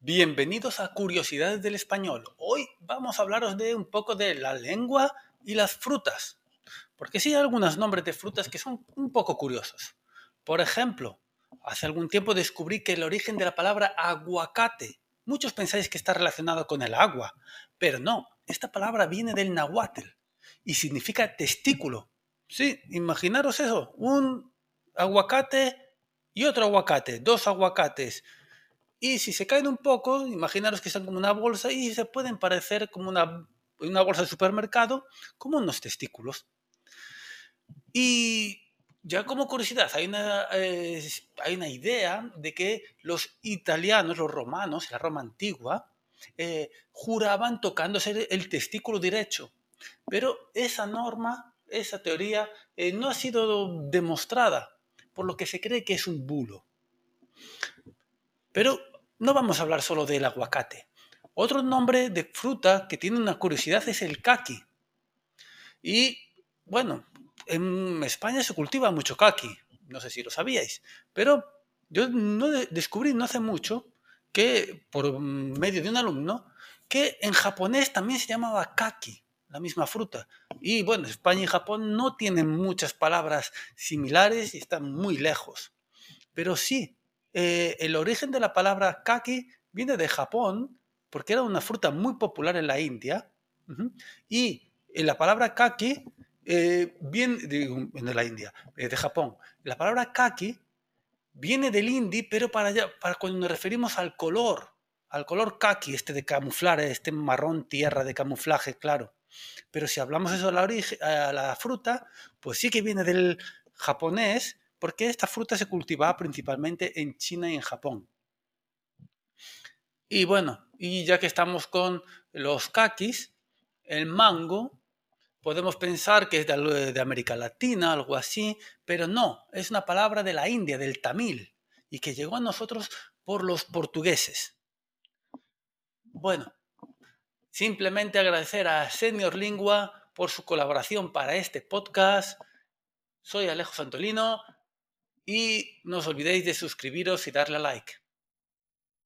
Bienvenidos a Curiosidades del Español. Hoy vamos a hablaros de un poco de la lengua y las frutas. Porque sí hay algunos nombres de frutas que son un poco curiosos. Por ejemplo, hace algún tiempo descubrí que el origen de la palabra aguacate, muchos pensáis que está relacionado con el agua, pero no, esta palabra viene del nahuatl y significa testículo. Sí, imaginaros eso, un aguacate y otro aguacate, dos aguacates y si se caen un poco, imaginaros que son como una bolsa y se pueden parecer como una, una bolsa de supermercado, como unos testículos. Y ya como curiosidad, hay una, eh, hay una idea de que los italianos, los romanos, la Roma antigua, eh, juraban tocándose el testículo derecho. Pero esa norma, esa teoría, eh, no ha sido demostrada, por lo que se cree que es un bulo. Pero no vamos a hablar solo del aguacate. Otro nombre de fruta que tiene una curiosidad es el kaki. Y bueno, en España se cultiva mucho kaki, no sé si lo sabíais, pero yo no descubrí no hace mucho que, por medio de un alumno, que en japonés también se llamaba kaki, la misma fruta. Y bueno, España y Japón no tienen muchas palabras similares y están muy lejos. Pero sí, eh, el origen de la palabra kaki viene de Japón, porque era una fruta muy popular en la India. Y eh, la palabra kaki eh, viene de, la India, de Japón. La palabra kaki viene del hindi, pero para, cuando nos referimos al color, al color kaki, este de camuflar, este marrón tierra de camuflaje, claro. Pero si hablamos eso a la fruta, pues sí que viene del japonés, porque esta fruta se cultivaba principalmente en China y en Japón. Y bueno, y ya que estamos con los kakis, el mango, podemos pensar que es de, América Latina, algo así, pero no, es una palabra de la India, del tamil, y que llegó a nosotros por los portugueses. Bueno, simplemente agradecer a Senior Lingua por su colaboración para este podcast. Soy Alejo Santolino y no os olvidéis de suscribiros y darle a like.